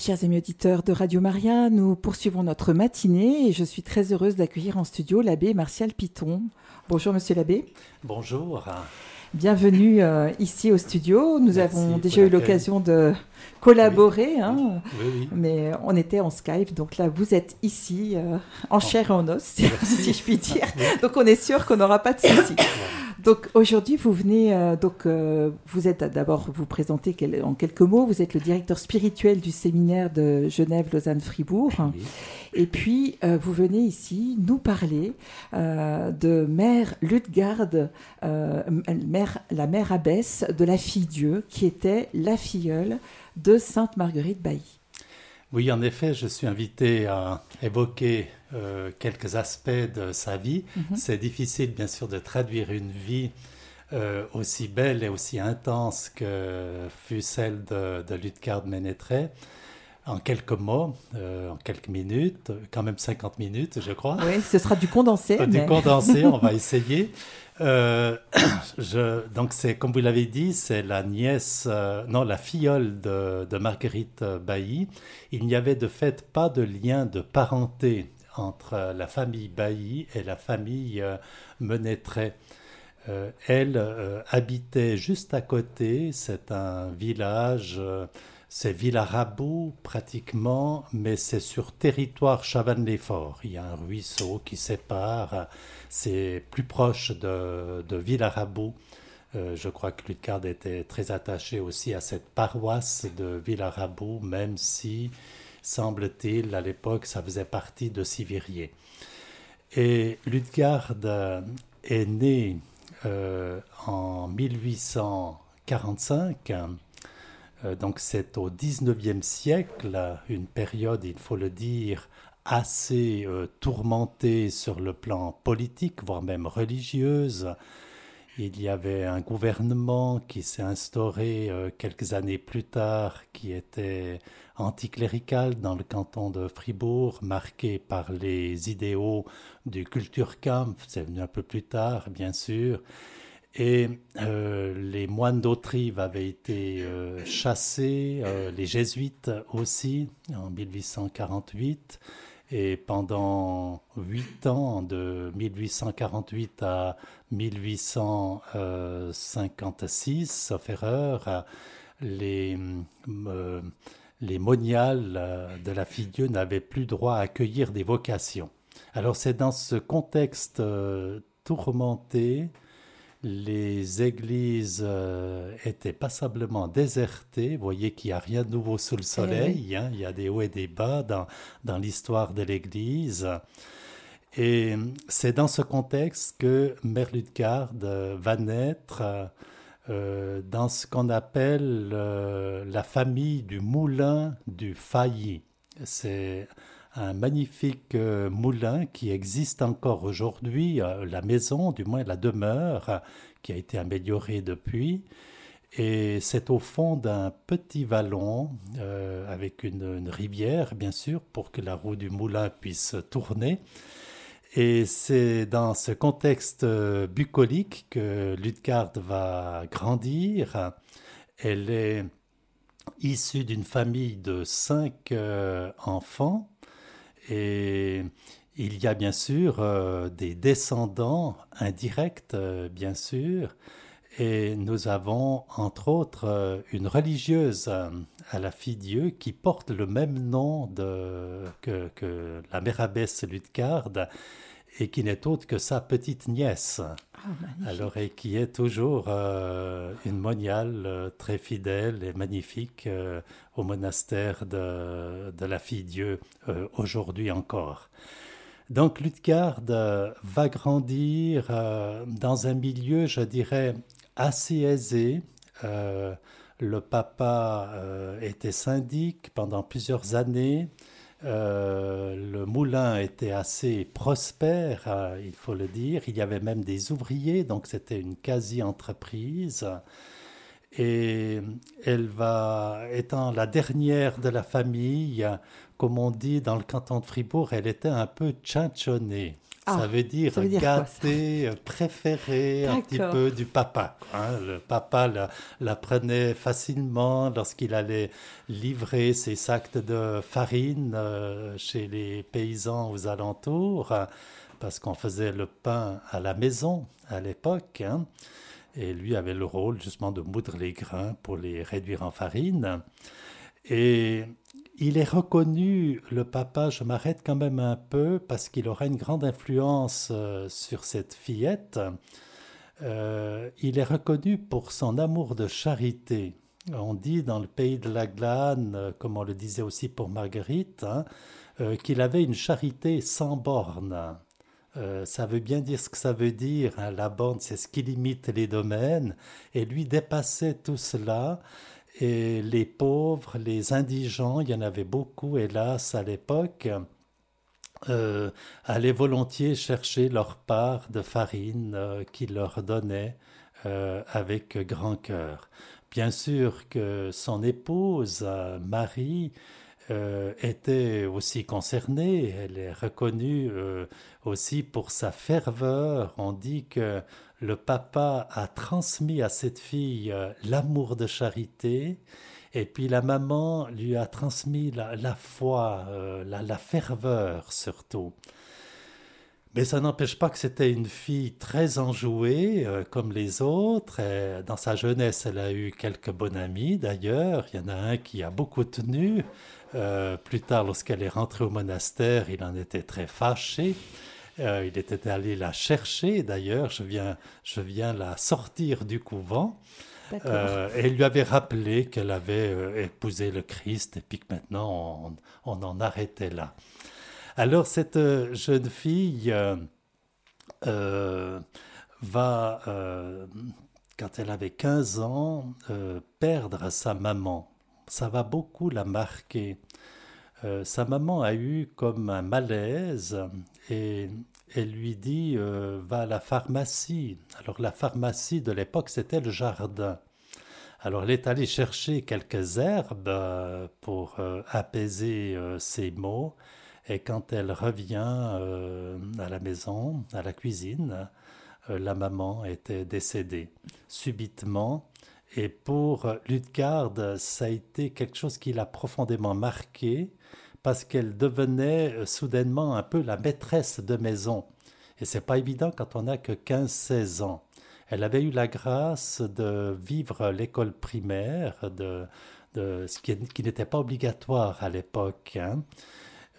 Chers amis auditeurs de Radio Maria, nous poursuivons notre matinée et je suis très heureuse d'accueillir en studio l'abbé Martial Piton. Bonjour monsieur l'abbé. Bonjour. Bienvenue euh, ici au studio. Nous avons déjà eu l'occasion de collaborer, hein, mais on était en Skype, donc là vous êtes ici euh, en chair et en os, si je puis dire. Donc on est sûr qu'on n'aura pas de soucis. Donc aujourd'hui, vous venez, euh, donc euh, vous êtes d'abord vous présenter en quelques mots. Vous êtes le directeur spirituel du séminaire de Genève, Lausanne, Fribourg, et puis euh, vous venez ici nous parler de Mère Lutgarde, mère, la mère abbesse de la fille Dieu, qui était la filleule de Sainte Marguerite Bailly. Oui, en effet, je suis invité à évoquer euh, quelques aspects de sa vie. Mhm. C'est difficile, bien sûr, de traduire une vie euh, aussi belle et aussi intense que fut celle de, de Ludgard Ménétré en quelques mots, euh, en quelques minutes, quand même 50 minutes, je crois. Oui, ce sera du condensé. du condensé, on va essayer. Euh, je, donc, c'est comme vous l'avez dit, c'est la nièce, euh, non, la filleule de, de, Marguerite Bailly. Il n'y avait de fait pas de lien de parenté entre la famille Bailly et la famille euh, elle habitait juste à côté, c'est un village c'est Villarabou pratiquement, mais c'est sur territoire Chavannes-les-Forts. Il y a un ruisseau qui sépare, c'est plus proche de, de Villarabou. Euh, je crois que Lucard était très attaché aussi à cette paroisse de Villarabou, même si, semble-t-il, à l'époque, ça faisait partie de Sivirier. Et Ludgard est né euh, en 1845 euh, donc c'est au XIXe siècle, une période, il faut le dire, assez euh, tourmentée sur le plan politique, voire même religieuse. Il y avait un gouvernement qui s'est instauré euh, quelques années plus tard, qui était anticlérical dans le canton de Fribourg, marqué par les idéaux du Kulturkampf, c'est venu un peu plus tard, bien sûr, et euh, les moines d'Autrive avaient été euh, chassés, les jésuites aussi, en 1848. Et pendant huit ans, de 1848 à 1856, sauf erreur, les, les moniales de la fille Dieu n'avaient plus droit à accueillir des vocations. Alors c'est dans ce contexte tourmenté les églises euh, étaient passablement désertées. Vous voyez qu'il n'y a rien de nouveau sous le soleil. Hein. Il y a des hauts et des bas dans, dans l'histoire de l'Église. Et c'est dans ce contexte que Mère euh, va naître euh, dans ce qu'on appelle la famille du moulin du failli. C'est un magnifique euh, moulin qui existe encore aujourd'hui, euh, la maison, du moins la demeure, qui a été améliorée depuis. Et c'est au fond d'un petit vallon euh, avec une, rivière, bien sûr, pour que la roue du moulin puisse tourner. Et c'est dans ce contexte bucolique que Ludgard va grandir. Elle est issue d'une famille de cinq enfants et il y a bien sûr euh, des descendants indirects, euh, bien sûr, et nous avons entre autres euh, une religieuse à la fille Dieu qui porte le même nom que, la mère abbesse Ludgard et qui n'est autre que sa petite nièce. Ah, alors, et qui est toujours euh, une moniale euh, très fidèle et magnifique euh, au monastère de, de la Fille Dieu aujourd'hui encore. Donc Ludgard va grandir dans un milieu, je dirais, assez aisé. le papa était syndic pendant plusieurs années. Euh, le moulin était assez prospère, euh, il faut le dire. Il y avait même des ouvriers, donc c'était une quasi-entreprise. Et elle va, étant la dernière de la famille, comme on dit dans le canton de Fribourg, elle était un peu tchinchonnée. Ça ah, veut dire, gâté, euh, préféré un petit peu du papa. Hein. Le papa la, prenait facilement lorsqu'il allait livrer ses sacs de farine euh, chez les paysans aux alentours, parce qu'on faisait le pain à la maison à l'époque. Hein. Et lui avait le rôle justement de moudre les grains pour les réduire en farine. Et il est reconnu, le papa, je m'arrête quand même un peu parce qu'il aura une grande influence euh, sur cette fillette. Euh, il est reconnu pour son amour de charité. On dit dans le pays de la glane, euh, comme on le disait aussi pour Marguerite, hein, qu'il avait une charité sans borne. ça veut bien dire ce que ça veut dire. Hein. La borne, c'est ce qui limite les domaines. Et lui dépassait tout cela. Et les pauvres, les indigents, il y en avait beaucoup, hélas, à l'époque, euh, allaient volontiers chercher leur part de farine euh, qu'il leur donnait euh, avec grand cœur. Bien sûr que son épouse, Marie, était aussi concernée, elle est reconnue aussi pour sa ferveur. On dit que le papa a transmis à cette fille euh, l'amour de charité, et puis la maman lui a transmis la, foi, euh, la, ferveur surtout. Mais ça n'empêche pas que c'était une fille très enjouée, euh, comme les autres. dans sa jeunesse, elle a eu quelques bons amis d'ailleurs. Il y en a un qui a beaucoup tenu. plus tard, lorsqu'elle est rentrée au monastère, il en était très fâché. Euh, il était allé la chercher, d'ailleurs, je viens, je viens la sortir du couvent. Euh, et il lui avait rappelé qu'elle avait euh, épousé le Christ et puis que maintenant on, on en arrêtait là. Alors cette jeune fille va, quand elle avait 15 ans, perdre sa maman. Ça va beaucoup la marquer. sa maman a eu comme un malaise et elle lui dit euh, va à la pharmacie. Alors la pharmacie de l'époque c'était le jardin. Alors elle est allée chercher quelques herbes euh, pour euh, apaiser ses maux et quand elle revient à la maison, à la cuisine, la maman était décédée subitement. Et pour Ludgard, ça a été quelque chose qui l'a profondément marqué parce qu'elle devenait euh, soudainement un peu la maîtresse de maison. Et c'est pas évident quand on n'a que 15-16 ans. Elle avait eu la grâce de vivre l'école primaire, de, de, ce qui, n'était pas obligatoire à l'époque. Hein.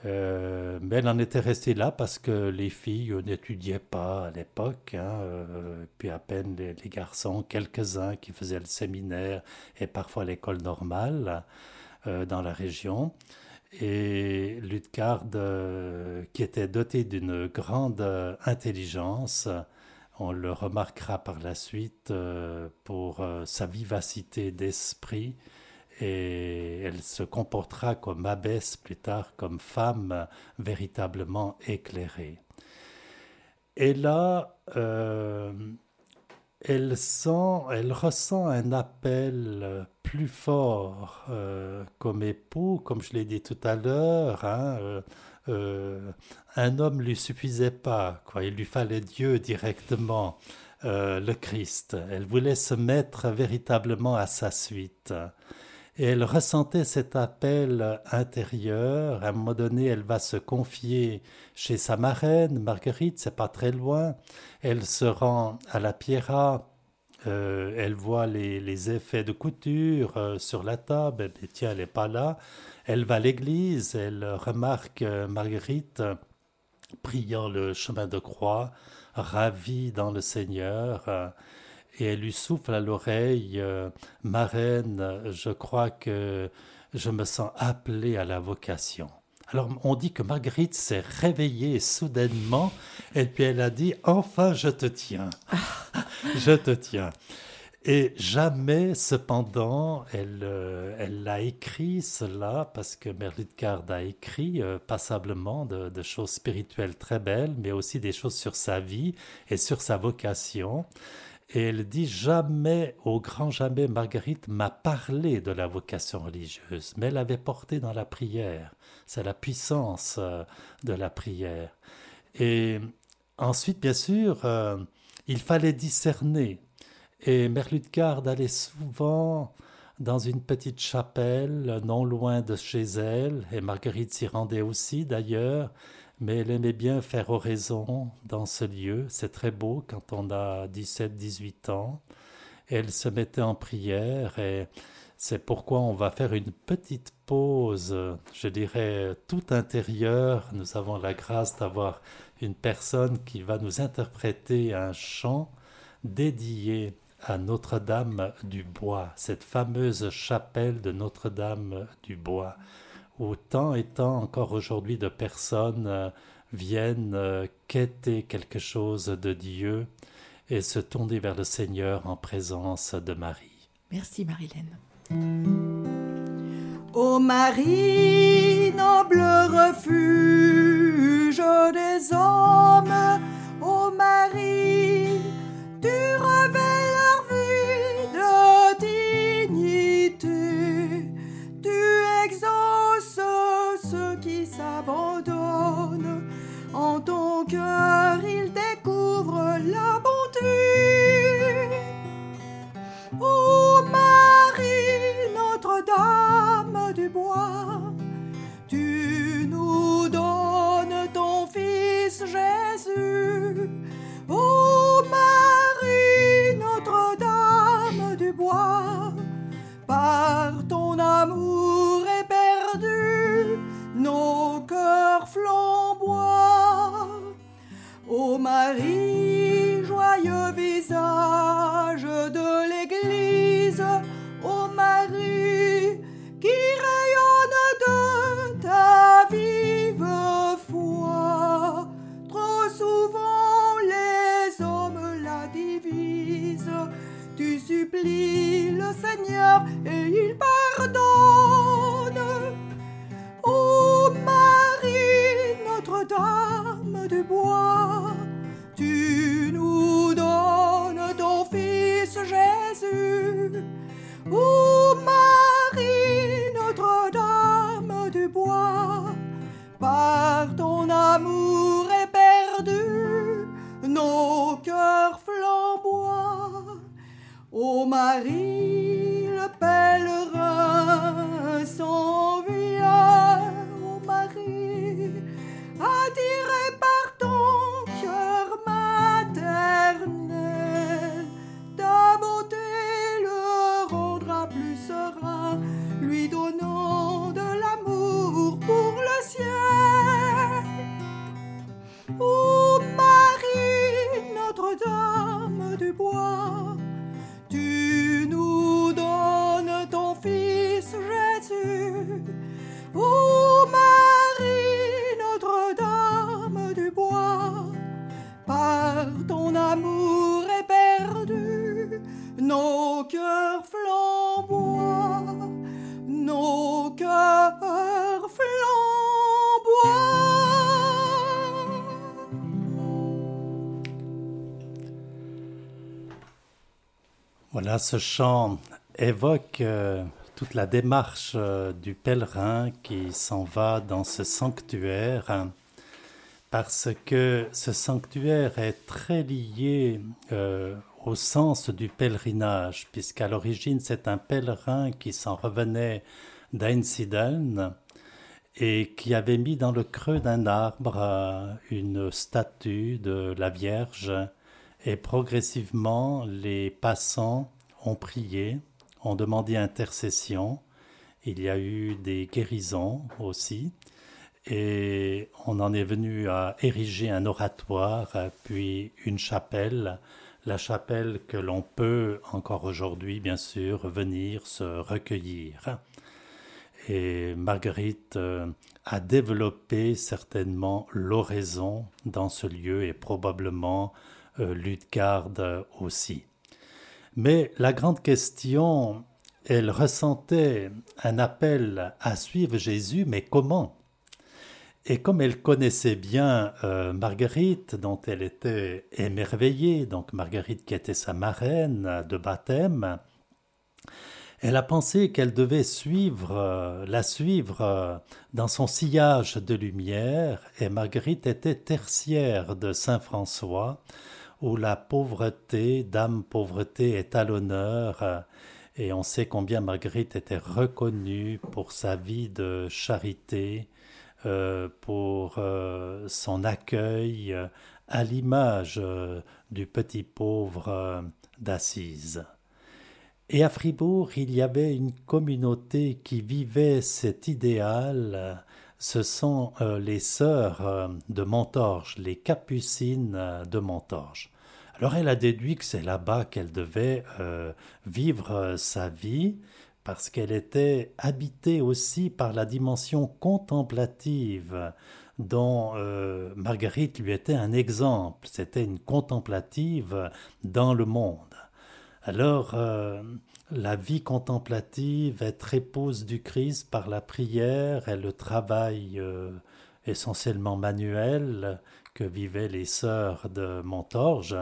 Euh, mais elle en était restée là parce que les filles n'étudiaient pas à l'époque, hein, euh, puis à peine les, garçons, quelques-uns qui faisaient le séminaire et parfois l'école normale dans la région. Et Luthgard, euh, qui était doté d'une grande euh, intelligence, on le remarquera par la suite euh, pour sa vivacité d'esprit, et elle se comportera comme abbesse plus tard, comme femme véritablement éclairée. Et là, elle sent, elle ressent un appel euh, plus fort euh, comme époux, comme je l'ai dit tout à l'heure. Hein, euh, un homme lui suffisait pas, quoi. Il lui fallait Dieu directement, le Christ. Elle voulait se mettre véritablement à sa suite. Et elle ressentait cet appel intérieur. À un moment donné, elle va se confier chez sa marraine, Marguerite, c'est pas très loin. Elle se rend à la Pierra. Euh, elle voit les, effets de couture euh, sur la table. Dit, tiens, elle n'est pas là. Elle va à l'église. Elle remarque euh, Marguerite priant le chemin de croix, ravie dans le Seigneur et elle lui souffle à l'oreille euh, Marraine, je crois que je me sens appelée à la vocation. Alors on dit que Marguerite s'est réveillée soudainement et puis elle a dit Enfin je te tiens, je te tiens. Et jamais, cependant, elle, euh, elle a écrit cela parce que Card a écrit euh, passablement de, de, choses spirituelles très belles, mais aussi des choses sur sa vie et sur sa vocation. Et elle dit jamais, au grand jamais, Marguerite m'a parlé de la vocation religieuse, mais elle avait porté dans la prière. C'est la puissance euh, de la prière. Et ensuite, bien sûr, euh, il fallait discerner. Et Mère Ludgarde allait souvent dans une petite chapelle non loin de chez elle, et Marguerite s'y rendait aussi d'ailleurs, mais elle aimait bien faire oraison dans ce lieu. C'est très beau quand on a 17-18 ans. Elle se mettait en prière et c'est pourquoi on va faire une petite pause, je dirais, tout intérieure. Nous avons la grâce d'avoir une personne qui va nous interpréter un chant dédié à Notre-Dame du Bois, cette fameuse chapelle de Notre-Dame du Bois, où tant et tant encore aujourd'hui de personnes euh, viennent euh, quêter quelque chose de Dieu et se tourner vers le Seigneur en présence de Marie. Merci Marilène. Ô Marie, noble refuge des hommes, ô Marie, s'abandonnent, en ton cœur ils découvrent la bonté. Ô Marie, Notre-Dame du bois, tu nous donnes ton Fils Jésus. Ô Marie, Notre-Dame du bois, par ton amour nos cœurs flamboient. Ô Marie, joyeux visage de l'Église, ô Marie, qui rayonne de ta vive foi. Trop souvent les hommes la divisent, tu supplies le Seigneur et il pardonne. Ô Marie, Notre-Dame du bois, tu nous donnes ton Fils Jésus. Ce chant évoque euh, toute la démarche euh, du pèlerin qui s'en va dans ce sanctuaire, hein, parce que ce sanctuaire est très lié euh, au sens du pèlerinage, puisqu'à l'origine c'est un pèlerin qui s'en revenait d'Einsiedeln et qui avait mis dans le creux d'un arbre une statue de la Vierge, et progressivement les passants ont prié, ont demandé intercession, il y a eu des guérisons aussi, et on en est venu à ériger un oratoire, puis une chapelle, la chapelle que l'on peut encore aujourd'hui, bien sûr, venir se recueillir. Et Marguerite euh, a développé certainement l'oraison dans ce lieu et probablement euh, Ludgarde aussi. Mais la grande question, elle ressentait un appel à suivre Jésus, mais comment? Et comme elle connaissait bien euh, Marguerite, dont elle était émerveillée, donc Marguerite qui était sa marraine de baptême, Elle a pensé qu'elle devait suivre, euh, la suivre euh, dans son sillage de lumière, et Marguerite était tertiaire de Saint François, où la pauvreté, dame pauvreté, est à l'honneur, euh, et on sait combien Marguerite était reconnue pour sa vie de charité, pour son accueil à l'image du petit pauvre d'Assise. Et à Fribourg, il y avait une communauté qui vivait cet idéal. Ce sont euh, les sœurs euh, de Montorge, les capucines euh, de Montorge. Alors elle a déduit que c'est là-bas qu'elle devait vivre sa vie parce qu'elle était habitée aussi par la dimension contemplative dont Marguerite lui était un exemple. C'était une contemplative dans le monde. Alors, la vie contemplative, être épouse du Christ par la prière et le travail euh, essentiellement manuel que vivaient les sœurs de Montorge,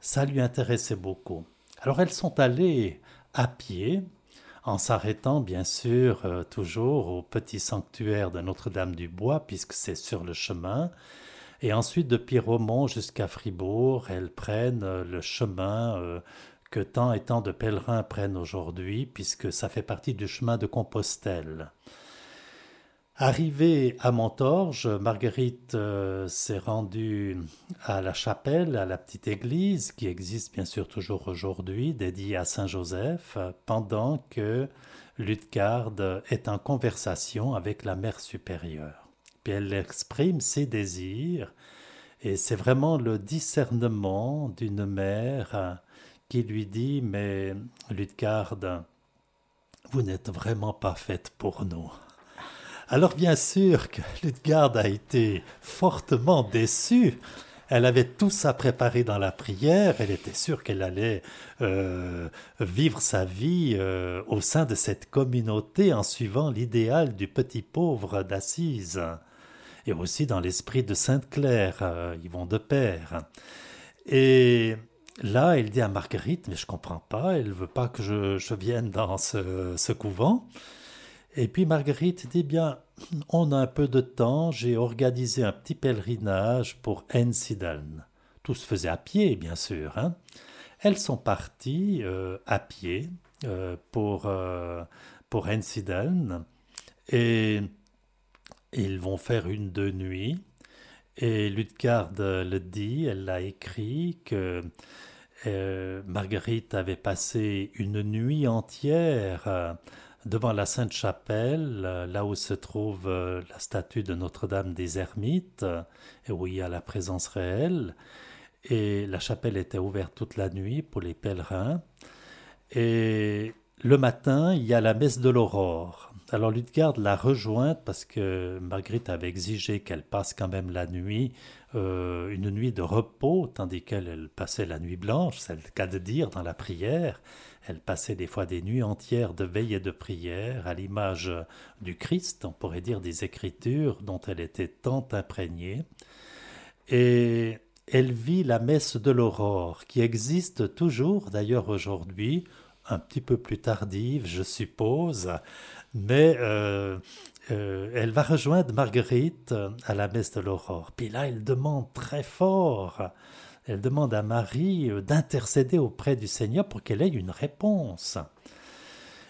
ça lui intéressait beaucoup. Alors elles sont allées à pied, en s'arrêtant bien sûr euh, toujours au petit sanctuaire de Notre-Dame-du-Bois, puisque c'est sur le chemin, et ensuite de Piromont jusqu'à Fribourg, elles prennent le chemin que tant et tant de pèlerins prennent aujourd'hui, puisque ça fait partie du chemin de Compostelle. Arrivée à Montorge, Marguerite euh, s'est rendue à la chapelle, à la petite église, qui existe bien sûr toujours aujourd'hui, dédiée à Saint Joseph, pendant que Lutgarde est en conversation avec la mère supérieure. Puis elle exprime ses désirs, et c'est vraiment le discernement d'une mère qui lui dit Mais Ludgarde, vous n'êtes vraiment pas faite pour nous. Alors bien sûr que Ludgarde a été fortement déçue. Elle avait tout ça préparé dans la prière, elle était sûre qu'elle allait euh, vivre sa vie euh, au sein de cette communauté en suivant l'idéal du petit pauvre d'Assise, et aussi dans l'esprit de Sainte Claire, euh, ils vont de pair. Et Là, il dit à Marguerite, mais je comprends pas, elle veut pas que je, vienne dans ce, couvent. Et puis Marguerite dit bien, on a un peu de temps, j'ai organisé un petit pèlerinage pour Ensideln. Tout se faisait à pied, bien sûr. Hein. Elles sont parties euh, à pied euh, pour, euh, pour Ensideln et ils vont faire une deux nuits. Et Ludgarde le dit, elle l'a écrit que euh, Marguerite avait passé une nuit entière euh, devant la Sainte-Chapelle, euh, là où se trouve la statue de Notre-Dame des Ermites, et où il y a la présence réelle. Et la chapelle était ouverte toute la nuit pour les pèlerins. Et le matin, il y a la messe de l'aurore. Alors Ludgarde l'a rejointe parce que Marguerite avait exigé qu'elle passe quand même la nuit, euh, une nuit de repos, tandis qu'elle passait la nuit blanche, c'est le cas de dire dans la prière. Elle passait des fois des nuits entières de veille et de prière, à l'image du Christ, on pourrait dire des Écritures dont elle était tant imprégnée. Et elle vit la messe de l'aurore, qui existe toujours d'ailleurs aujourd'hui, un petit peu plus tardive, je suppose, mais euh, euh, elle va rejoindre Marguerite euh, à la messe de l'aurore. Puis là, elle demande très fort, elle demande à Marie d'intercéder auprès du Seigneur pour qu'elle ait une réponse.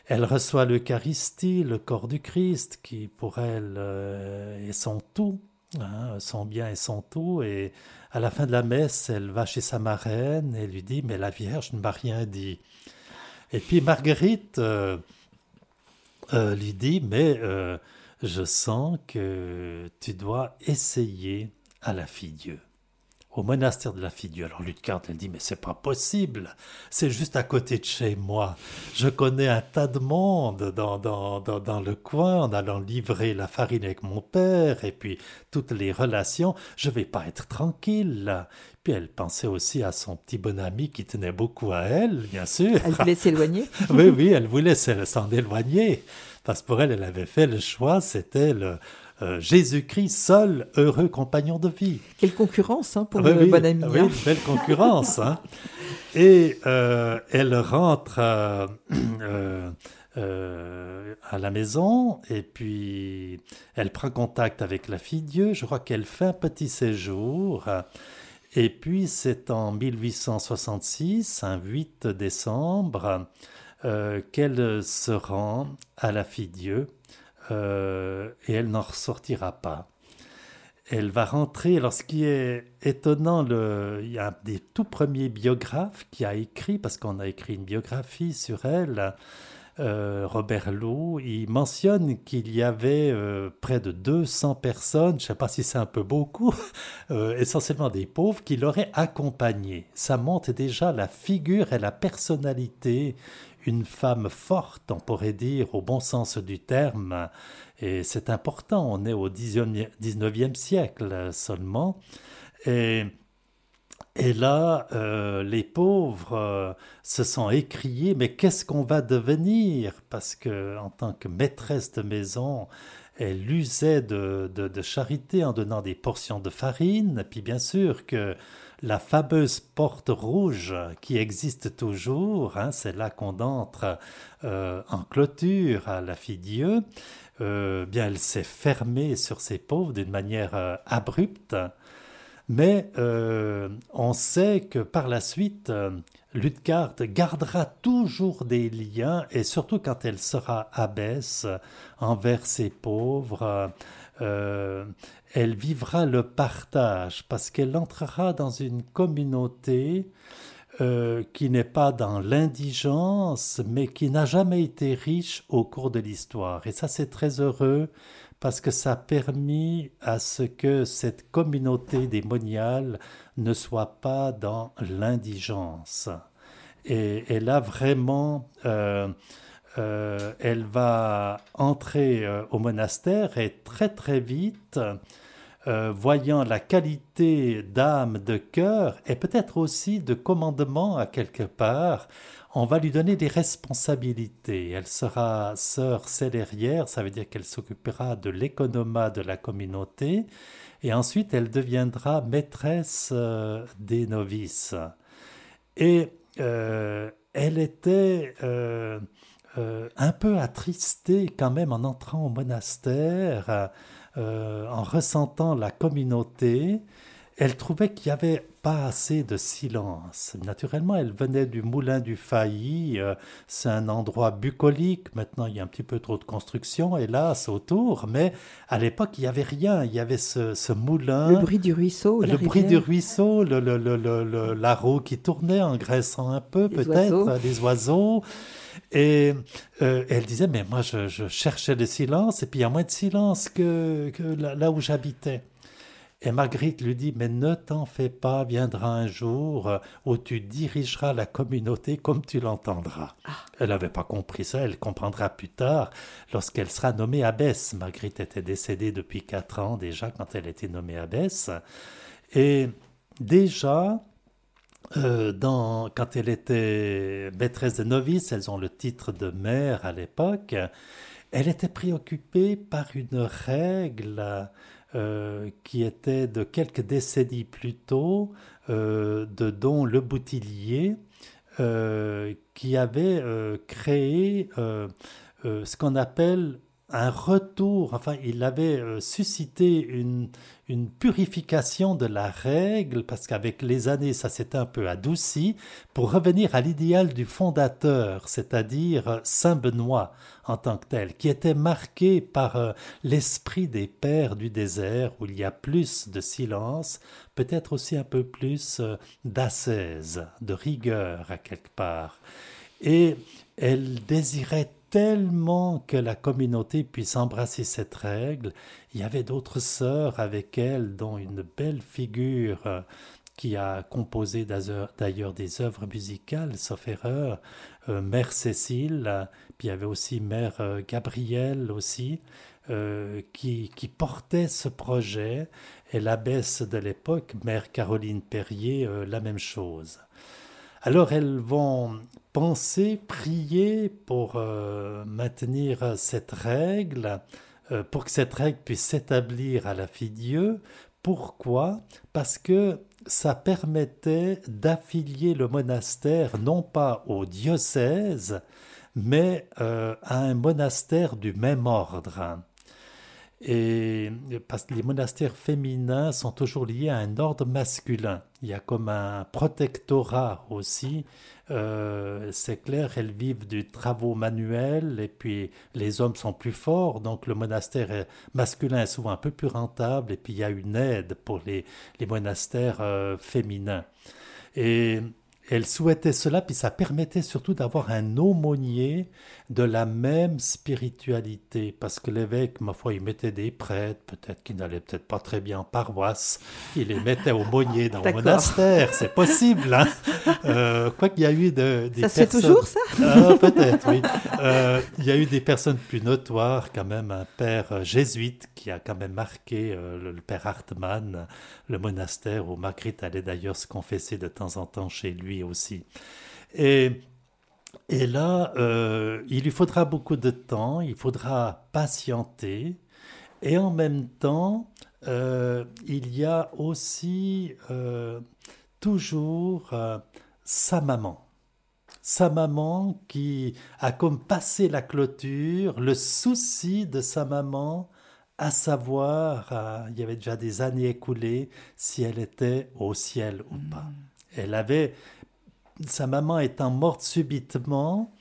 Elle reçoit l'Eucharistie, le corps du Christ, qui pour elle est son tout, hein, son bien et son tout. Et à la fin de la messe, elle va chez sa marraine et lui dit Mais la Vierge ne m'a rien dit. Et puis Marguerite lui dit, mais euh, je sens que tu dois essayer à la fille Dieu au monastère de la Fille-Dieu. Alors Ludgarde, elle dit, mais c'est pas possible, c'est juste à côté de chez moi. Je connais un tas de monde dans, dans, dans, dans, le coin, en allant livrer la farine avec mon père, et puis toutes les relations, je vais pas être tranquille. Puis elle pensait aussi à son petit bon ami qui tenait beaucoup à elle, bien sûr. Elle voulait s'éloigner. oui, oui, elle voulait s'en éloigner. Parce que pour elle, elle avait fait le choix, c'était le, euh, Jésus-Christ seul heureux compagnon de vie. Quelle concurrence hein, pour le bon ami. Oui, hein. belle concurrence. Hein. Et euh, elle rentre, euh, à la maison et puis elle prend contact avec la fille Dieu. Je crois qu'elle fait un petit séjour. Et puis c'est en 1866, un 8 décembre, qu'elle se rend à la fille Dieu et elle n'en ressortira pas elle va rentrer. Alors, ce qui est étonnant, il y a des tout premiers biographes qui a écrit, parce qu'on a écrit une biographie sur elle, euh, Robert Lowe, il mentionne qu'il y avait euh, près de 200 personnes, je ne sais pas si c'est un peu beaucoup, euh, essentiellement des pauvres, qui l'auraient accompagnée. Ça montre déjà la figure et la personnalité, une femme forte, on pourrait dire, au bon sens du terme, et c'est important, on est au 19e siècle seulement. Et, et là, euh, les pauvres euh, se sont écriés, mais qu'est-ce qu'on va devenir? Parce que en tant que maîtresse de maison, elle usait de, de, charité en donnant des portions de farine. Puis bien sûr que la fameuse porte rouge qui existe toujours, hein, c'est là qu'on entre euh, en clôture à la fille Dieu. Bien, elle s'est fermée sur ses pauvres d'une manière abrupte, mais euh, on sait que par la suite, Ludgard gardera toujours des liens, et surtout quand elle sera abbesse envers ses pauvres, elle vivra le partage, parce qu'elle entrera dans une communauté euh, qui n'est pas dans l'indigence, mais qui n'a jamais été riche au cours de l'histoire. Et ça, c'est très heureux parce que ça a permis à ce que cette communauté démoniale ne soit pas dans l'indigence. Et, elle a vraiment, euh, euh, elle va entrer au monastère et très très vite, euh, voyant la qualité d'âme, de cœur et peut-être aussi de commandement à quelque part, on va lui donner des responsabilités. Elle sera sœur célérière, ça veut dire qu'elle s'occupera de l'économat de la communauté, et ensuite elle deviendra maîtresse euh, des novices. Et euh, elle était un peu attristée quand même en entrant au monastère euh, en ressentant la communauté, elle trouvait qu'il n'y avait pas assez de silence. Naturellement, elle venait du moulin du Failly, euh, c'est un endroit bucolique, maintenant il y a un petit peu trop de construction, hélas, autour, mais à l'époque, il n'y avait rien, il y avait ce, moulin. Le bruit du ruisseau, Le bruit du ruisseau, le, le, qui tournait en graissant un peu, peut-être, les oiseaux. Et euh, elle disait, mais moi, je, cherchais le silence, et puis il y a moins de silence que, que là, où j'habitais. Et Marguerite lui dit, mais ne t'en fais pas, viendra un jour où tu dirigeras la communauté comme tu l'entendras. Ah. Elle n'avait pas compris ça, elle comprendra plus tard lorsqu'elle sera nommée abbesse. Marguerite était décédée depuis quatre ans déjà quand elle était nommée abbesse. Et déjà, euh, dans, quand elle était maîtresse de novices, elles ont le titre de mère à l'époque, elle était préoccupée par une règle euh, qui était de quelques décennies plus tôt euh, de Don Le Boutillier, qui avait créé ce qu'on appelle un retour, enfin il avait euh, suscité une, une purification de la règle, parce qu'avec les années ça s'est un peu adouci, pour revenir à l'idéal du fondateur, c'est-à-dire Saint Benoît en tant que tel, qui était marqué par euh, l'esprit des pères du désert, où il y a plus de silence, peut-être aussi un peu plus euh, d'ascèse, de rigueur à quelque part. Et elle désirait tellement que la communauté puisse embrasser cette règle. Il y avait d'autres sœurs avec elle, dont une belle figure euh, qui a composé d'ailleurs des œuvres musicales, sauf erreur, euh, Mère Cécile, puis il y avait aussi Mère euh, Gabrielle aussi, qui, qui portait ce projet, et l'abbesse de l'époque, Mère Caroline Perrier, la même chose. Alors elles vont penser, prier pour euh, maintenir cette règle, euh, pour que cette règle puisse s'établir à la fille Dieu. Pourquoi? Parce que ça permettait d'affilier le monastère non pas au diocèse, mais à un monastère du même ordre. Et parce que les monastères féminins sont toujours liés à un ordre masculin. Il y a comme un protectorat aussi. Euh, c'est clair, elles vivent du travaux manuels et puis les hommes sont plus forts. Donc le monastère masculin est souvent un peu plus rentable et puis il y a une aide pour les, monastères euh, féminins. Et elle souhaitait cela, puis ça permettait surtout d'avoir un aumônier de la même spiritualité, parce que l'évêque, ma foi, il mettait des prêtres, peut-être qui n'allaient peut-être pas très bien en paroisse, il les mettait aumôniers dans le monastère, c'est possible. Hein euh, quoi qu'il y a eu de, des ça se fait toujours, ça? Ah, Peut-être, oui. Euh, il y a eu des personnes plus notoires, quand même, un père jésuite qui a quand même marqué, euh, le, père Hartmann, le monastère où Marguerite allait d'ailleurs se confesser de temps en temps chez lui aussi. Et, et là, euh, il lui faudra beaucoup de temps, il faudra patienter, et en même temps, euh, il y a aussi euh, toujours sa maman. Sa maman qui a comme passé la clôture, le souci de sa maman à savoir, il y avait déjà des années écoulées, si elle était au ciel ou pas. Hmm. Elle avait, sa maman étant morte subitement,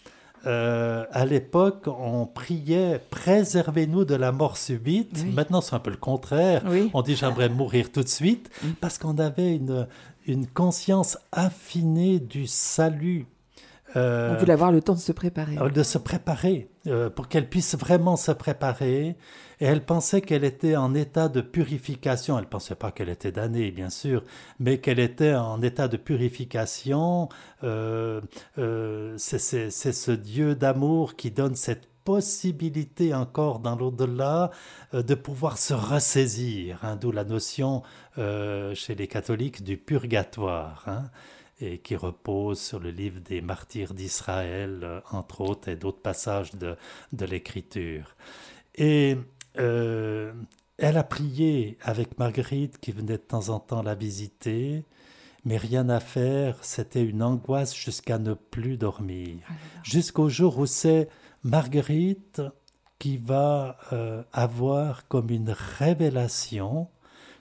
euh, à l'époque, on priait préservez-nous de la mort subite. Maintenant, c'est un peu le contraire. On dit j'aimerais mourir tout de suite hmm. parce qu'on avait une, une conscience affinée du salut. Euh, on voulait avoir le temps de se préparer. De se préparer, euh, pour qu'elle puisse vraiment se préparer et elle pensait qu'elle était en état de purification. Elle ne pensait pas qu'elle était damnée, bien sûr, mais qu'elle était en état de purification. Euh, euh, c'est ce Dieu d'amour qui donne cette possibilité encore dans l'au-delà de pouvoir se ressaisir, hein, d'où la notion chez les catholiques du purgatoire. Hein, et qui repose sur le livre des martyrs d'Israël, entre autres, et d'autres passages de, de l'Écriture. Et euh, elle a prié avec Marguerite qui venait de temps en temps la visiter, mais rien à faire, c'était une angoisse jusqu'à ne plus dormir. Ah Jusqu'au jour où c'est Marguerite qui va euh, avoir comme une révélation,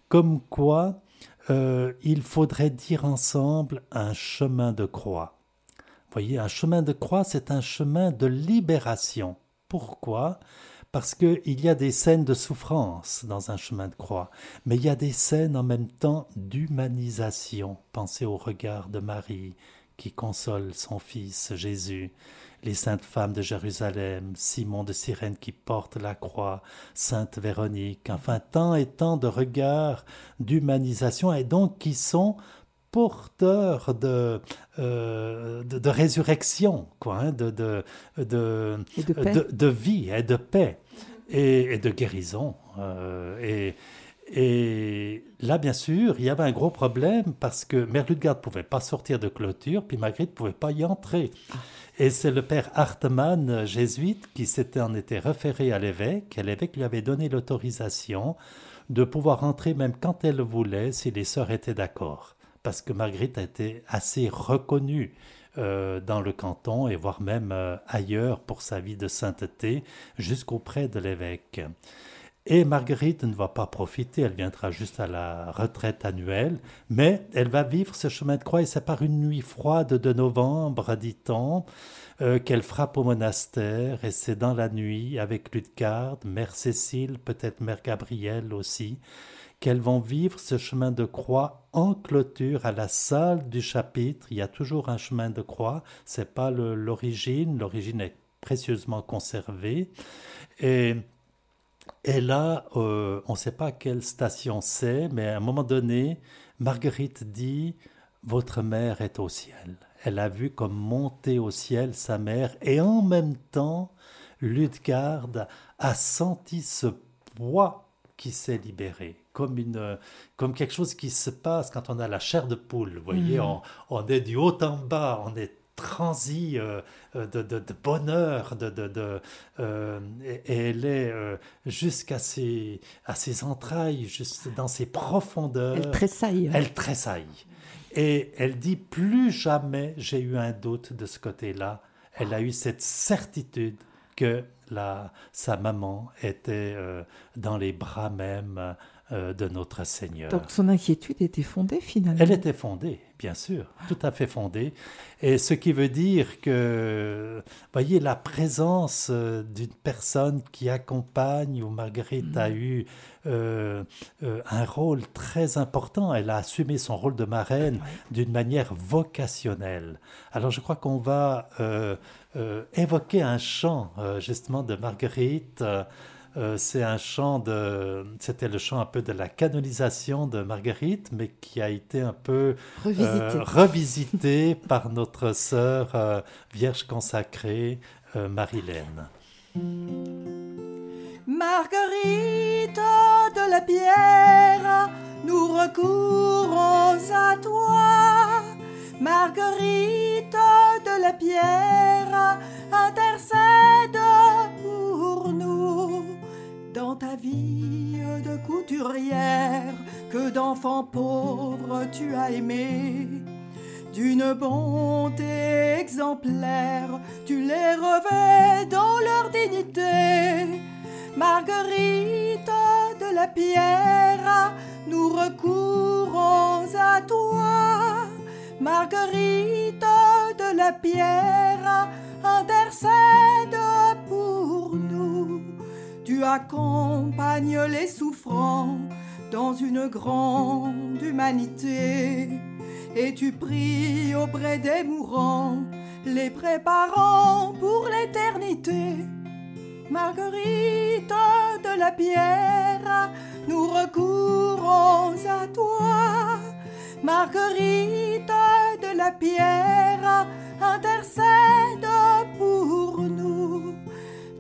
comme quoi euh, il faudrait dire ensemble un chemin de croix. Vous voyez, un chemin de croix, c'est un chemin de libération. Pourquoi? Parce qu'il y a des scènes de souffrance dans un chemin de croix, mais il y a des scènes en même temps d'humanisation. Pensez au regard de Marie qui console son fils Jésus, les saintes femmes de Jérusalem, Simon de Cyrène qui porte la croix, Sainte Véronique, enfin tant et tant de regards d'humanisation et donc qui sont porteurs de, euh, de, résurrection, quoi, hein, de, de, de, vie et de paix et, de guérison. Euh, et, et là, bien sûr, il y avait un gros problème parce que Mère Ludgard ne pouvait pas sortir de clôture, puis Marguerite ne pouvait pas y entrer. Et c'est le père Hartmann, jésuite, qui s'était en était référé à l'évêque, l'évêque lui avait donné l'autorisation de pouvoir entrer même quand elle voulait, si les sœurs étaient d'accord parce que Marguerite a été assez reconnue euh, dans le canton et voire même euh, ailleurs pour sa vie de sainteté jusqu'auprès de l'évêque. Et Marguerite ne va pas profiter, elle viendra juste à la retraite annuelle, mais elle va vivre ce chemin de croix et c'est par une nuit froide de novembre, dit-on, euh, qu'elle frappe au monastère et c'est dans la nuit avec Ludgarde, Mère Cécile, peut-être Mère Gabrielle aussi, qu'elles vont vivre ce chemin de croix en clôture à la salle du chapitre. Il y a toujours un chemin de croix, c'est pas l'origine, l'origine est précieusement conservée. Et, et là, euh, on ne sait pas quelle station c'est, mais à un moment donné, Marguerite dit Votre mère est au ciel. Elle a vu comme monter au ciel sa mère, et en même temps, Ludgarde a senti ce poids qui s'est libéré comme, une, comme quelque chose qui se passe quand on a la chair de poule. Vous voyez, mhm. on, on, est du haut en bas, on est transi euh, de, de, de, bonheur, de, de euh, et, elle est euh, jusqu'à ses, à ses entrailles, juste dans ses profondeurs. Elle tressaille. Elle tressaille. Et elle dit, plus jamais j'ai eu un doute de ce côté-là. elle a eu cette certitude que la, sa maman était dans les bras même de notre Seigneur. Donc son inquiétude était fondée finalement. Elle était fondée bien sûr, tout à fait fondée. Et ce qui veut dire que, voyez, la présence euh, d'une personne qui accompagne, où Marguerite a mm. eu euh, euh, un rôle très important, elle a assumé son rôle de marraine d'une manière vocationnelle. Alors je crois qu'on va évoquer un chant justement de Marguerite. Euh, c'est un chant de, c'était le chant un peu de la canonisation de Marguerite, mais qui a été un peu revisité, revisité par notre sœur euh, Vierge consacrée euh, Marilène. Marguerite de la pierre, nous recourons à toi. Marguerite de la pierre, intercède de couturière que d'enfants pauvres tu as aimé. D'une bonté exemplaire, tu les revêts dans leur dignité. Marguerite de la pierre, nous recourons à toi. Marguerite de la pierre, intercède pour. Tu accompagnes les souffrants dans une grande humanité et tu pries auprès des mourants, les préparant pour l'éternité. Marguerite de la pierre, nous recourons à toi. Marguerite de la pierre, intercède pour nous.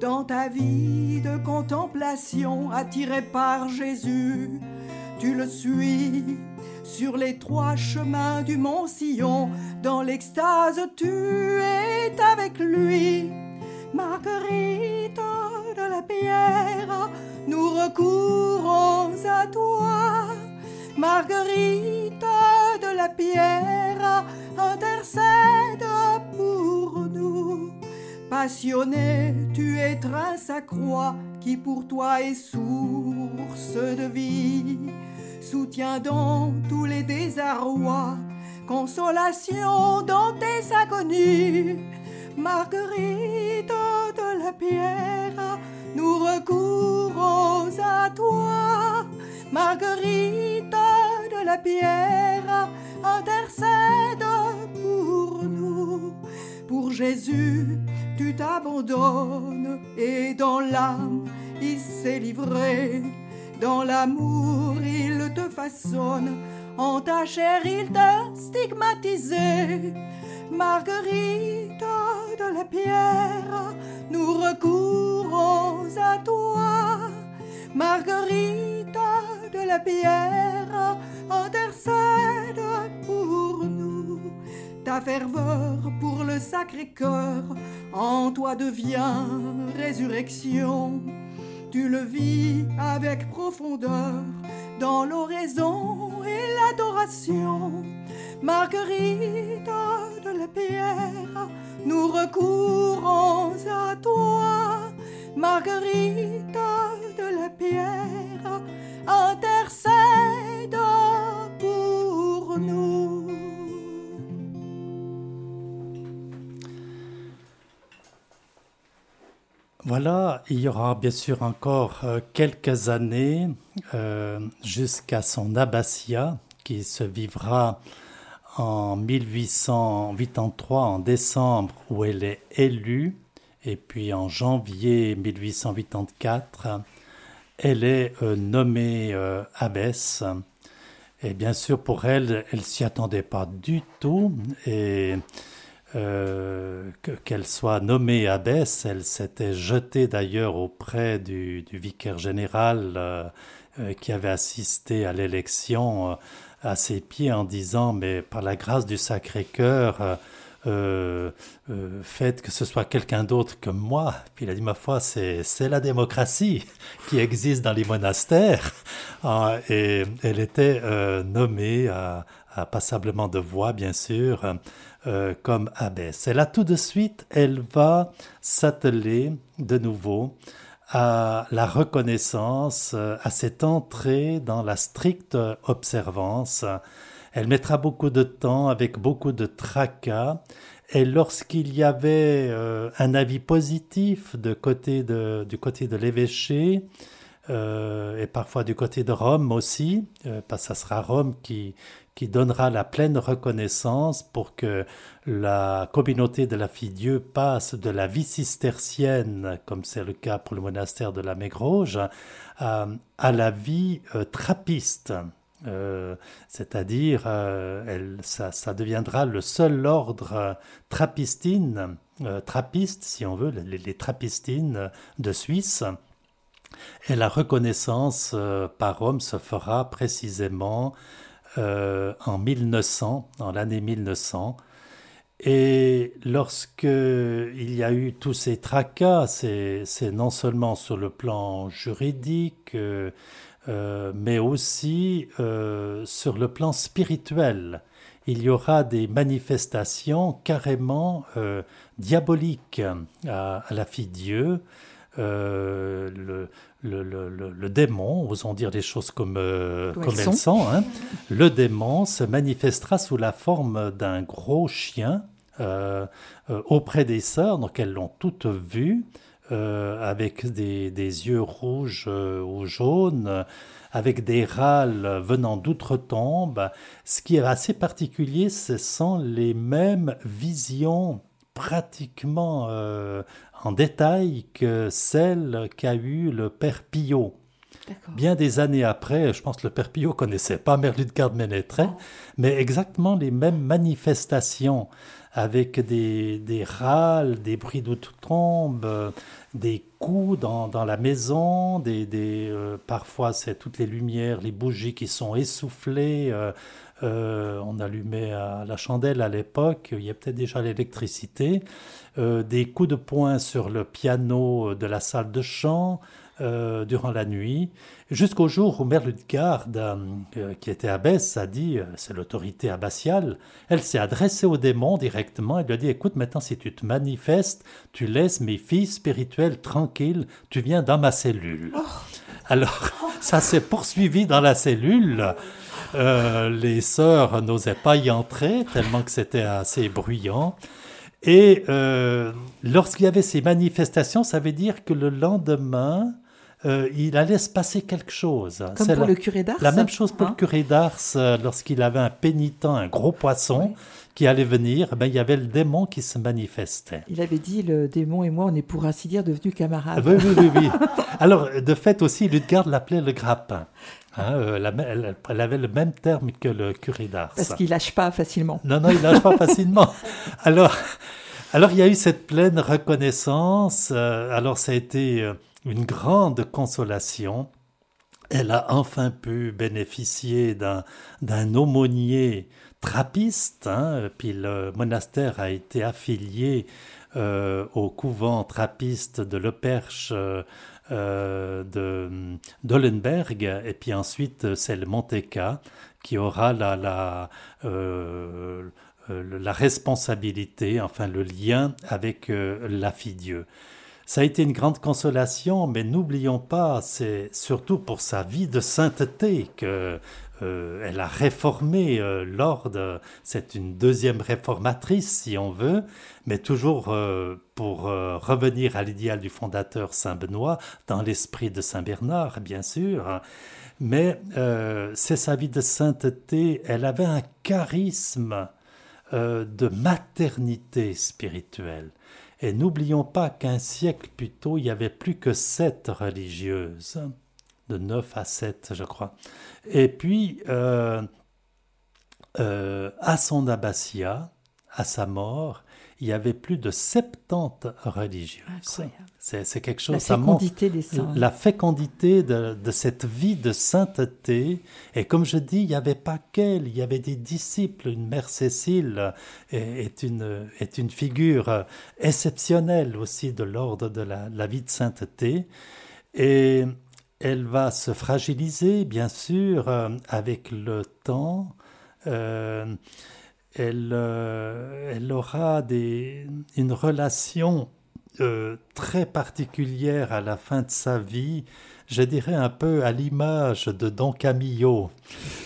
Dans ta vie de contemplation attirée par Jésus, tu le suis sur les trois chemins du mont Sillon. Dans l'extase, tu es avec lui. Marguerite de la pierre, nous recourons à toi. Marguerite de la pierre, intercède. Passionné, tu étreins sa croix qui pour toi est source de vie. Soutiens dans tous les désarrois, consolation dans tes agonies. Marguerite de la pierre, nous recourons à toi. Marguerite de la pierre, intercède pour nous. Pour Jésus, tu t'abandonnes et dans l'âme, il s'est livré. Dans l'amour, il te façonne. En ta chair, il t'a stigmatisé. Marguerite de la pierre, nous recourons à toi. Marguerite de la pierre, intercède pour nous. Ta ferveur pour le Sacré-Cœur en toi devient résurrection. Tu le vis avec profondeur dans l'oraison et l'adoration. Marguerite de la pierre, nous recourons à toi. Marguerite de la pierre, Voilà, il y aura bien sûr encore euh, quelques années euh, jusqu'à son abbatiat qui se vivra en 1883 en décembre où elle est élue. Et puis en janvier 1884 elle est euh, nommée abbesse. Et bien sûr pour elle elle s'y attendait pas du tout. Et euh, qu'elle soit nommée abbesse, elle s'était jetée d'ailleurs auprès du, vicaire général euh, euh, qui avait assisté à l'élection à ses pieds en disant mais par la grâce du Sacré-Cœur, faites que ce soit quelqu'un d'autre que moi. Puis il a dit, ma foi, c'est la démocratie qui existe dans les monastères. Et elle était nommée passablement de voix, bien sûr, euh, comme abbesse. Et là, tout de suite, elle va s'atteler de nouveau à la reconnaissance, euh, à cette entrée dans la stricte observance. Elle mettra beaucoup de temps avec beaucoup de tracas. Et lorsqu'il y avait euh, un avis positif de côté du côté de l'évêché, et parfois du côté de Rome aussi, parce que ça sera Rome qui, qui donnera la pleine reconnaissance pour que la communauté de la Fille-Dieu passe de la vie cistercienne, comme c'est le cas pour le monastère de la Mégrouge, à, la vie euh, trappiste. Euh, c'est-à-dire, euh, ça, deviendra le seul ordre trappistine, trappiste, si on veut, les, les, trappistines de Suisse. Et la reconnaissance par Rome se fera précisément euh, en 1900, en l'année 1900. Et lorsque il y a eu tous ces tracas, c'est non seulement sur le plan juridique, euh, euh, mais aussi sur le plan spirituel. Il y aura des manifestations carrément diaboliques à, la fille Dieu. Le, le, le, le, démon, osons dire les choses comme, euh, comme elles sont, hein. le démon se manifestera sous la forme d'un gros chien euh, euh, auprès des sœurs, donc elles l'ont toutes vu, avec des, des, yeux rouges ou jaunes, avec des râles venant d'outre-tombe. Ce qui est assez particulier, ce sont les mêmes visions pratiquement en détail que celle qu'a eue le père Pillot. Bien des années après, je pense que le père Pillot connaissait pas Merlutgarde Ménétrait, oh. mais exactement les mêmes manifestations avec des, des râles, des bruits d'outre-tombe, des coups dans, dans, la maison, des, des euh, parfois c'est toutes les lumières, les bougies qui sont essoufflées. Euh, euh, on allumait à la chandelle à l'époque, il y a peut-être déjà l'électricité, euh, des coups de poing sur le piano de la salle de chant euh, durant la nuit, jusqu'au jour où Mère Ludgarde, qui était abbesse, a dit, c'est l'autorité abbatiale, elle s'est adressée au démon directement, elle lui a dit, écoute, maintenant si tu te manifestes, tu laisses mes filles spirituelles tranquilles, tu viens dans ma cellule. Oh. Alors, ça s'est poursuivi dans la cellule. Euh, les sœurs n'osaient pas y entrer tellement que c'était assez bruyant. Et euh, lorsqu'il y avait ces manifestations, ça veut dire que le lendemain, euh, il allait se passer quelque chose. Comme pour le curé d'Ars La même chose pour le hein curé d'Ars, lorsqu'il avait un pénitent, un gros poisson. qui allait venir, ben, il y avait le démon qui se manifestait. Il avait dit, le démon et moi, on est pour ainsi dire devenus camarades. Oui, oui, oui. oui. Alors, de fait aussi, Ludgard l'appelait le grappin. Hein, euh, elle, avait le même terme que le curé d'Ars. Parce qu'il lâche pas facilement. Non, non, il lâche pas facilement. Alors, alors, il y a eu cette pleine reconnaissance. Euh, alors, ça a été euh, une grande consolation. Elle a enfin pu bénéficier d'un aumônier trappiste. Hein, puis le monastère a été affilié au couvent trappiste de Le Perche euh, de d'Ollenberg, et puis ensuite c'est le Monteka qui aura la, la, euh, responsabilité, enfin le lien avec euh, la Dieu. Ça a été une grande consolation, mais n'oublions pas, c'est surtout pour sa vie de sainteté que euh, elle a réformé euh, l'ordre, c'est une deuxième réformatrice si on veut, mais toujours euh, pour revenir à l'idéal du fondateur Saint Benoît, dans l'esprit de Saint Bernard bien sûr, mais c'est sa vie de sainteté, elle avait un charisme de maternité spirituelle. Et n'oublions pas qu'un siècle plus tôt, il y avait plus que sept religieuses de 9 à 7, je crois. Et puis, euh, euh, à son abbatiat, à sa mort, il y avait plus de 70 religieuses. C'est quelque chose. La fécondité des saints. La fécondité de, de, cette vie de sainteté. Et comme je dis, il n'y avait pas qu'elle, il y avait des disciples. Une mère Cécile est, une, est une figure exceptionnelle aussi de l'ordre de la, la, vie de sainteté. Et elle va se fragiliser, bien sûr, euh, avec le temps, elle, elle, aura une relation très particulière à la fin de sa vie je dirais un peu à l'image de Don Camillo.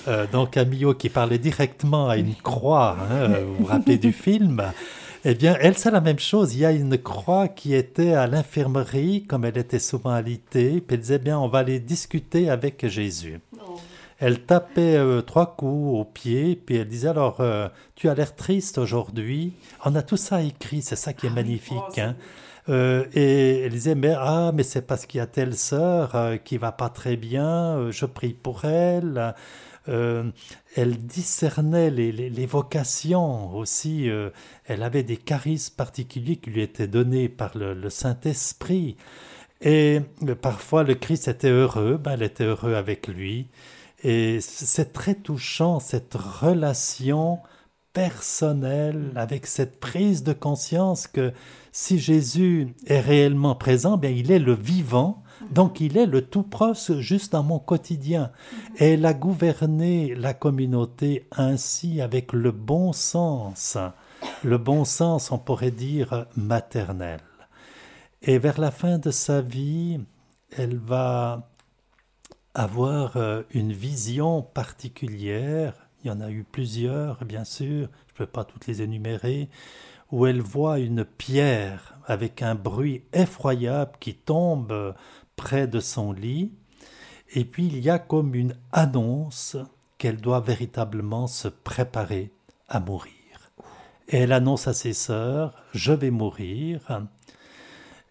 Euh, Don Camillo qui parlait directement à une croix, hein, vous vous rappelez du film eh bien, elle, c'est la même chose. Il y a une croix qui était à l'infirmerie, comme elle était souvent alitée, puis elle disait, bien, on va aller discuter avec Jésus. Oh. Elle tapait euh, trois coups au pied, puis elle disait, alors, euh, tu as l'air triste aujourd'hui. On a tout ça écrit, c'est ça qui est ah magnifique. Oh, hein. Euh, et elle disait, mais, ah, mais c'est parce qu'il y a telle sœur qui va pas très bien, je prie pour elle. Elle discernait les, les, vocations aussi. elle avait des charismes particuliers qui lui étaient donnés par le, Saint-Esprit. Et parfois, le Christ était heureux, ben, elle était heureux avec lui. Et c'est très touchant, cette relation personnelle avec cette prise de conscience que si Jésus est réellement présent, bien il est le vivant, donc il est le tout proche juste dans mon quotidien. Et elle a gouverné la communauté ainsi avec le bon sens, le bon sens on pourrait dire maternel. Et vers la fin de sa vie, elle va avoir euh, une vision particulière. Il y en a eu plusieurs, bien sûr, je ne peux pas toutes les énumérer, où elle voit une pierre avec un bruit effroyable qui tombe près de son lit, et puis il y a comme une annonce qu'elle doit véritablement se préparer à mourir. Et elle annonce à ses sœurs, je vais mourir.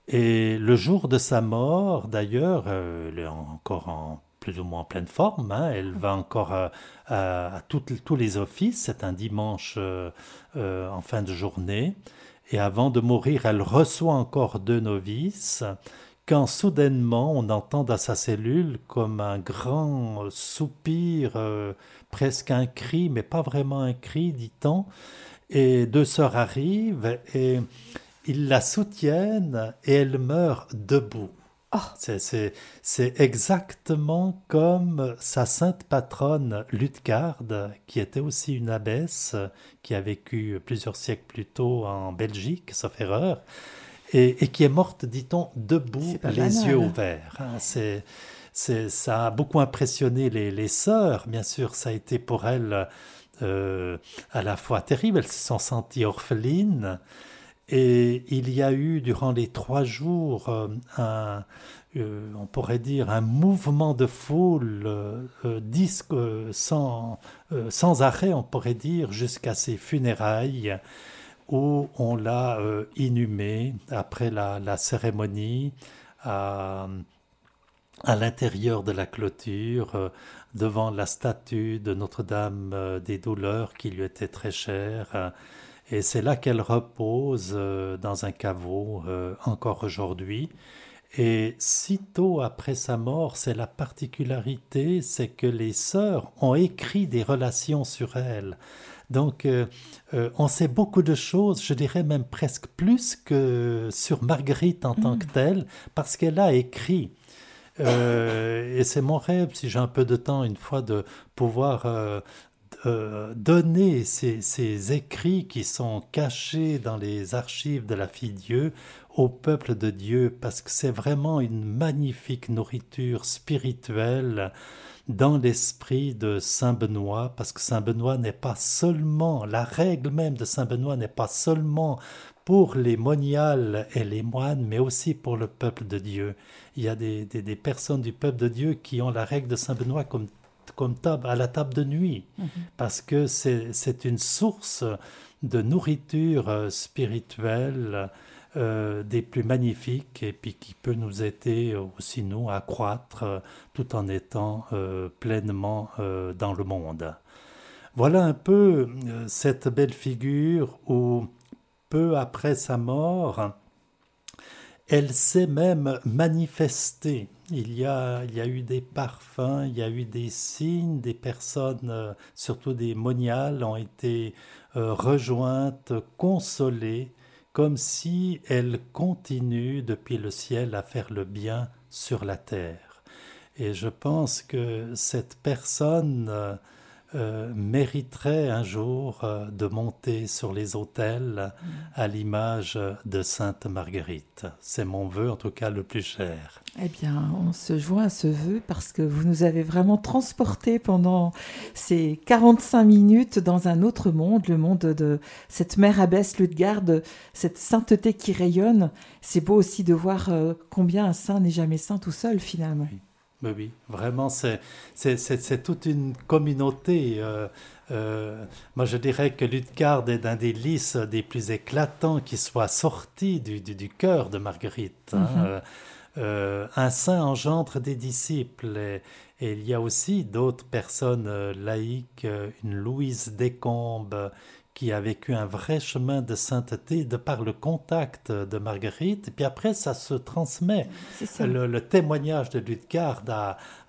Et le jour de sa mort, d'ailleurs, euh, elle est encore en plus ou moins en pleine forme. Hein. Elle va encore à, tous les offices. C'est un dimanche euh, euh, en fin de journée. Et avant de mourir, elle reçoit encore deux novices. Quand soudainement on entend dans sa cellule comme un grand soupir, euh, presque un cri, mais pas vraiment un cri, dit-on. Et deux sœurs arrivent et ils la soutiennent et elle meurt debout. Oh. C'est exactement comme sa sainte patronne Lutgarde, qui était aussi une abbesse, qui a vécu plusieurs siècles plus tôt en Belgique, sauf erreur, et, qui est morte, dit-on, debout, les yeux ouverts. Hein. C'est ça a beaucoup impressionné les, les sœurs, bien sûr, ça a été pour elles euh, à la fois terrible, elles se sont senties orphelines, et il y a eu durant les trois jours euh, un, euh, on pourrait dire un mouvement de foule euh, disque sans, sans arrêt, on pourrait dire, jusqu'à ses funérailles où on l'a inhumé après la, cérémonie à, l'intérieur de la clôture, devant la statue de Notre-Dame des Douleurs qui lui était très chère et c'est là qu'elle repose euh, dans un caveau euh, encore aujourd'hui. Et sitôt après sa mort, c'est la particularité, c'est que les sœurs ont écrit des relations sur elle. Donc, euh, on sait beaucoup de choses, je dirais même presque plus que sur Marguerite en tant que mm. telle, parce qu'elle a écrit. et c'est mon rêve, si j'ai un peu de temps, une fois, de pouvoir euh, donner ces, écrits qui sont cachés dans les archives de la fille Dieu au peuple de Dieu, parce que c'est vraiment une magnifique nourriture spirituelle dans l'esprit de Saint Benoît, parce que Saint Benoît n'est pas seulement, la règle même de Saint Benoît n'est pas seulement pour les moniales et les moines, mais aussi pour le peuple de Dieu. Il y a des, des personnes du peuple de Dieu qui ont la règle de Saint Benoît comme comme table, à la table de nuit, mhm. parce que c'est une source de nourriture euh, spirituelle euh, des plus magnifiques et puis qui peut nous aider aussi, nous, à croître euh, tout en étant pleinement dans le monde. Voilà un peu cette belle figure où, peu après sa mort, elle s'est même manifestée il y, a, il y a eu des parfums, il y a eu des signes, des personnes, euh, surtout des moniales, ont été euh, rejointes, consolées, comme si elles continuent depuis le ciel à faire le bien sur la terre. Et je pense que cette personne euh, mériterait un jour euh, de monter sur les autels mm. à l'image de Sainte Marguerite. C'est mon vœu, en tout cas le plus cher. Eh bien, on se joint à ce vœu parce que vous nous avez vraiment transporté pendant ces 45 minutes dans un autre monde, le monde de cette mère abbesse Ludgarde, cette sainteté qui rayonne. C'est beau aussi de voir euh, combien un saint n'est jamais saint tout seul finalement. Oui, oui, vraiment, c'est toute une communauté. Euh, euh, moi, je dirais que Ludgard est un des lys des plus éclatants qui soit sorti du, du, cœur de Marguerite. Hein. Mhm. Euh, un saint engendre des disciples. Et, et il y a aussi d'autres personnes laïques, une Louise Descombes qui a vécu un vrai chemin de sainteté de par le contact de Marguerite. Et puis après, ça se transmet. Le, témoignage de Ludgard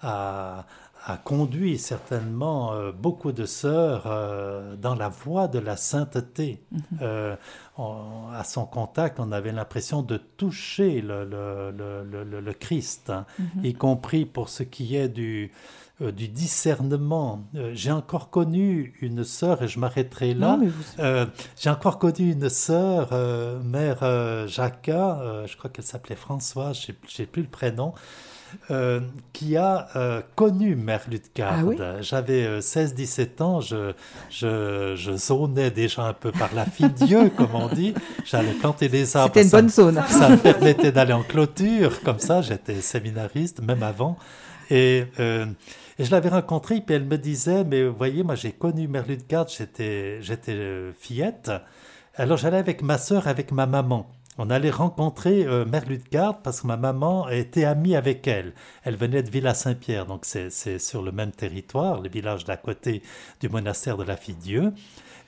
a, a, conduit certainement euh, beaucoup de sœurs euh, dans la voie de la sainteté. Mhm. Euh, à son contact, on avait l'impression de toucher le, le, Christ, hein, mhm. y compris pour ce qui est du du discernement. J'ai encore connu une sœur, et je m'arrêterai là. J'ai encore connu une sœur, mère Jacquat, je crois qu'elle s'appelait François, je n'ai plus le prénom. Qui a connu Mère Ludgarde. Ah J'avais 16-17 ans, je, je, je, zonais déjà un peu par la fille Dieu, comme on dit. J'allais planter des arbres. C'était une bonne zone. Ça me permettait d'aller en clôture, comme ça, j'étais séminariste, même avant. Et et je l'avais rencontrée, puis elle me disait, mais vous voyez, moi j'ai connu Mère Ludgard, j'étais, j'étais euh, fillette. Alors j'allais avec ma sœur, avec ma maman. On allait rencontrer euh, Mère Ludgard parce que ma maman était amie avec elle. Elle venait de Villa-Saint-Pierre, donc c'est, sur le même territoire, le village d'à côté du monastère de la Fille-Dieu.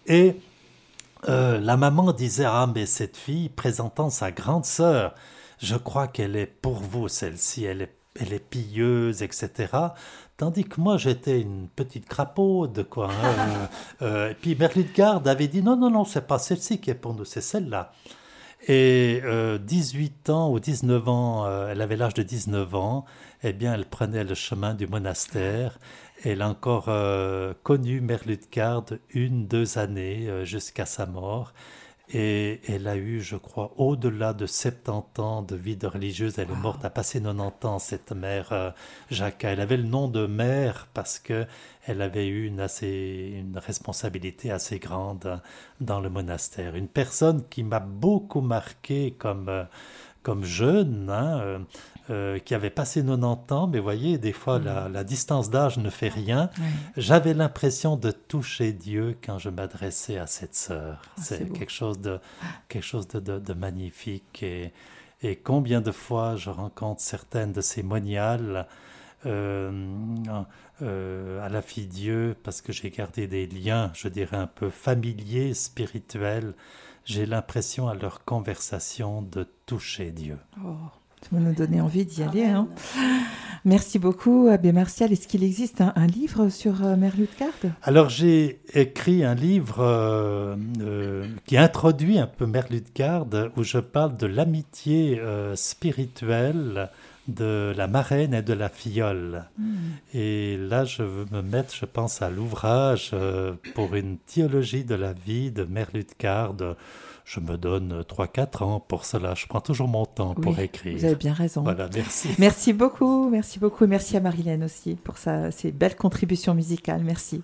Et euh, la maman disait, ah mais cette fille présentant sa grande sœur, je crois qu'elle est pour vous celle-ci, elle est, elle est pilleuse, etc. Tandis que moi, j'étais une petite crapaude, quoi. Hein, euh, et puis Merlitgard avait dit non, non, non, c'est pas celle-ci qui est pour nous, c'est celle-là. Et 18 euh, ans ou 19 ans, elle avait l'âge de 19 ans, eh bien, elle prenait le chemin du monastère. Elle a encore connu Merlitgard une, deux années jusqu'à sa mort. Et elle a eu, je crois, au-delà de 70 ans de vie de religieuse. Elle est morte à passer 90 ans, cette mère euh, Jacques. Elle avait le nom de mère parce que elle avait eu une, assez, une responsabilité assez grande dans le monastère. Une personne qui m'a beaucoup marqué comme, euh, comme jeune. Hein, euh, qui avait passé 90 ans, mais voyez, des fois, la, mm. distance d'âge ne fait rien. J'avais l'impression de toucher Dieu quand je m'adressais à cette sœur. Ah, c'est quelque chose de, quelque chose de, magnifique. Et, et, combien de fois je rencontre certaines de ces moniales euh, euh, à la fille Dieu, parce que j'ai gardé des liens, je dirais, un peu familiers, spirituels. J'ai l'impression à leur conversation de toucher Dieu. Oh. Vous nous donnez envie d'y aller. Hein. Merci beaucoup, Abbé Martial. Est-ce qu'il existe un, livre sur euh, Alors, j'ai écrit un livre euh, euh, qui introduit un peu Mère où je parle de l'amitié spirituelle de la marraine et de la filleule. Hmm. Et là, je veux me mettre, je pense, à l'ouvrage pour une théologie de la vie de Mère je me donne 3-4 ans pour cela. Je prends toujours mon temps pour écrire. Vous avez bien raison. Voilà, merci. Merci beaucoup, merci beaucoup. Merci à Marilène aussi pour sa, ses belles contributions musicales. Merci.